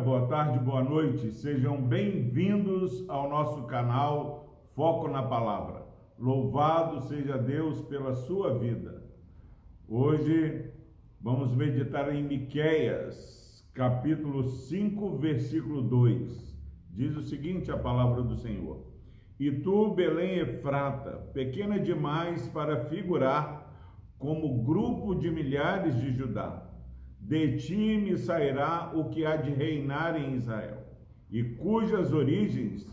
boa tarde, boa noite. Sejam bem-vindos ao nosso canal Foco na Palavra. Louvado seja Deus pela sua vida. Hoje vamos meditar em Miqueias, capítulo 5, versículo 2. Diz o seguinte a palavra do Senhor: E tu, Belém Efrata, pequena demais para figurar como grupo de milhares de Judá de ti me sairá o que há de reinar em Israel, e cujas origens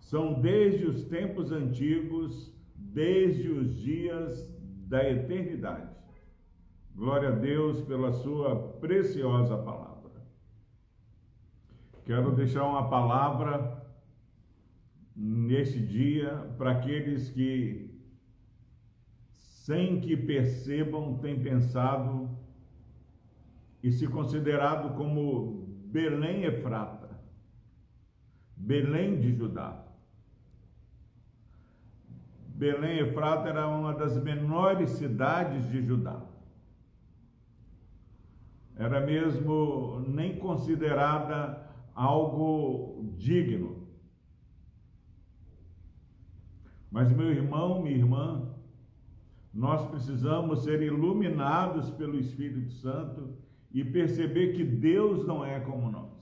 são desde os tempos antigos, desde os dias da eternidade. Glória a Deus pela sua preciosa palavra. Quero deixar uma palavra neste dia para aqueles que, sem que percebam, têm pensado e se considerado como Belém Efrata, Belém de Judá. Belém Efrata era uma das menores cidades de Judá. Era mesmo nem considerada algo digno. Mas, meu irmão, minha irmã, nós precisamos ser iluminados pelo Espírito Santo e perceber que Deus não é como nós.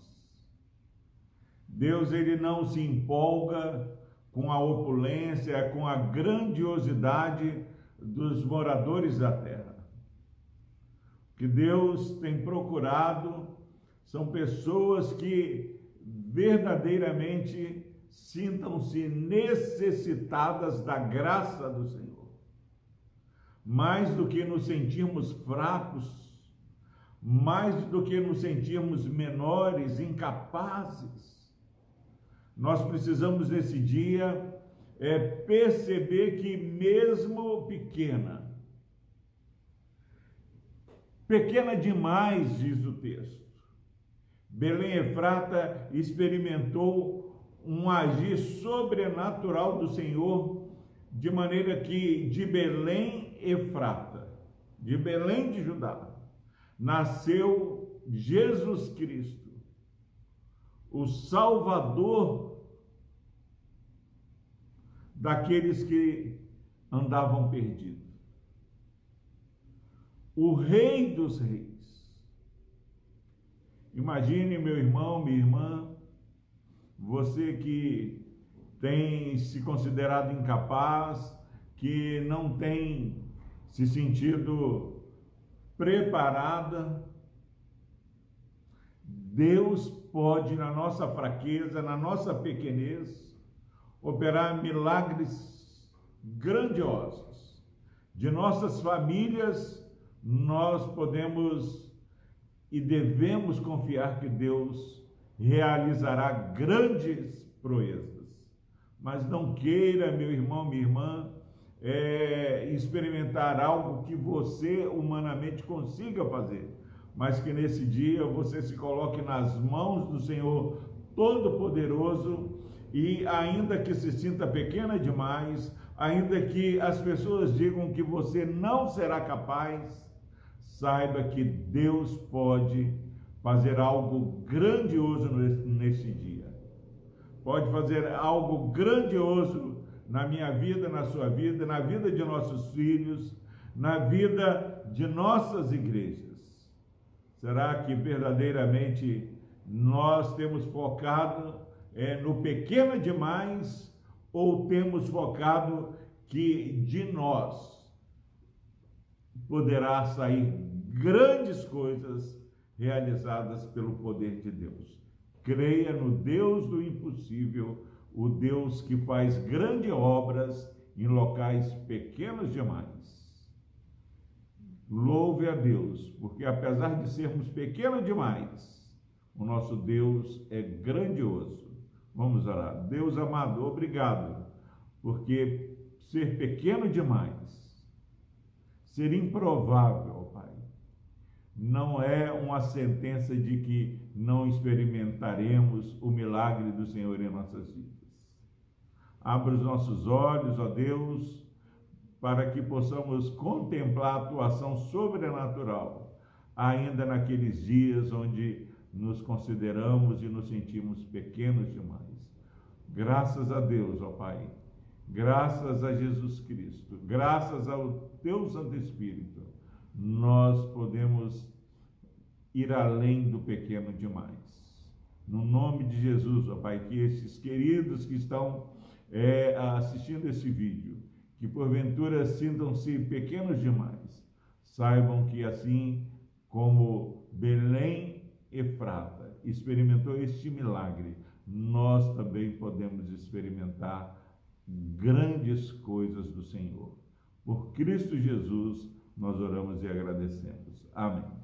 Deus ele não se empolga com a opulência, com a grandiosidade dos moradores da terra. O que Deus tem procurado são pessoas que verdadeiramente sintam-se necessitadas da graça do Senhor. Mais do que nos sentirmos fracos, mais do que nos sentirmos menores, incapazes, nós precisamos nesse dia é, perceber que mesmo pequena, pequena demais, diz o texto, Belém Efrata experimentou um agir sobrenatural do Senhor, de maneira que de Belém Efrata, de Belém de Judá, nasceu Jesus Cristo, o Salvador daqueles que andavam perdidos, o Rei dos Reis. Imagine, meu irmão, minha irmã, você que tem se considerado incapaz, que não tem se sentido preparada. Deus pode, na nossa fraqueza, na nossa pequenez, operar milagres grandiosos. De nossas famílias, nós podemos e devemos confiar que Deus realizará grandes proezas. Mas não queira, meu irmão, minha irmã, é, experimentar algo que você humanamente consiga fazer, mas que nesse dia você se coloque nas mãos do Senhor Todo-Poderoso e, ainda que se sinta pequena demais, ainda que as pessoas digam que você não será capaz, saiba que Deus pode fazer algo grandioso nesse dia. Pode fazer algo grandioso na minha vida, na sua vida, na vida de nossos filhos, na vida de nossas igrejas. Será que verdadeiramente nós temos focado é, no pequeno demais ou temos focado que de nós poderá sair grandes coisas realizadas pelo poder de Deus? Creia no Deus do impossível o Deus que faz grandes obras em locais pequenos demais. Louve a Deus, porque apesar de sermos pequenos demais, o nosso Deus é grandioso. Vamos orar. Deus amado, obrigado, porque ser pequeno demais, ser improvável, Pai, não é uma sentença de que não experimentaremos o milagre do Senhor em nossas vidas. Abra os nossos olhos, ó Deus, para que possamos contemplar a atuação sobrenatural, ainda naqueles dias onde nos consideramos e nos sentimos pequenos demais. Graças a Deus, ó Pai, graças a Jesus Cristo, graças ao Teu Santo Espírito, nós podemos ir além do pequeno demais. No nome de Jesus, ó Pai, que esses queridos que estão é, assistindo esse vídeo, que porventura sintam-se pequenos demais, saibam que assim como Belém Efrata experimentou este milagre, nós também podemos experimentar grandes coisas do Senhor. Por Cristo Jesus, nós oramos e agradecemos. Amém.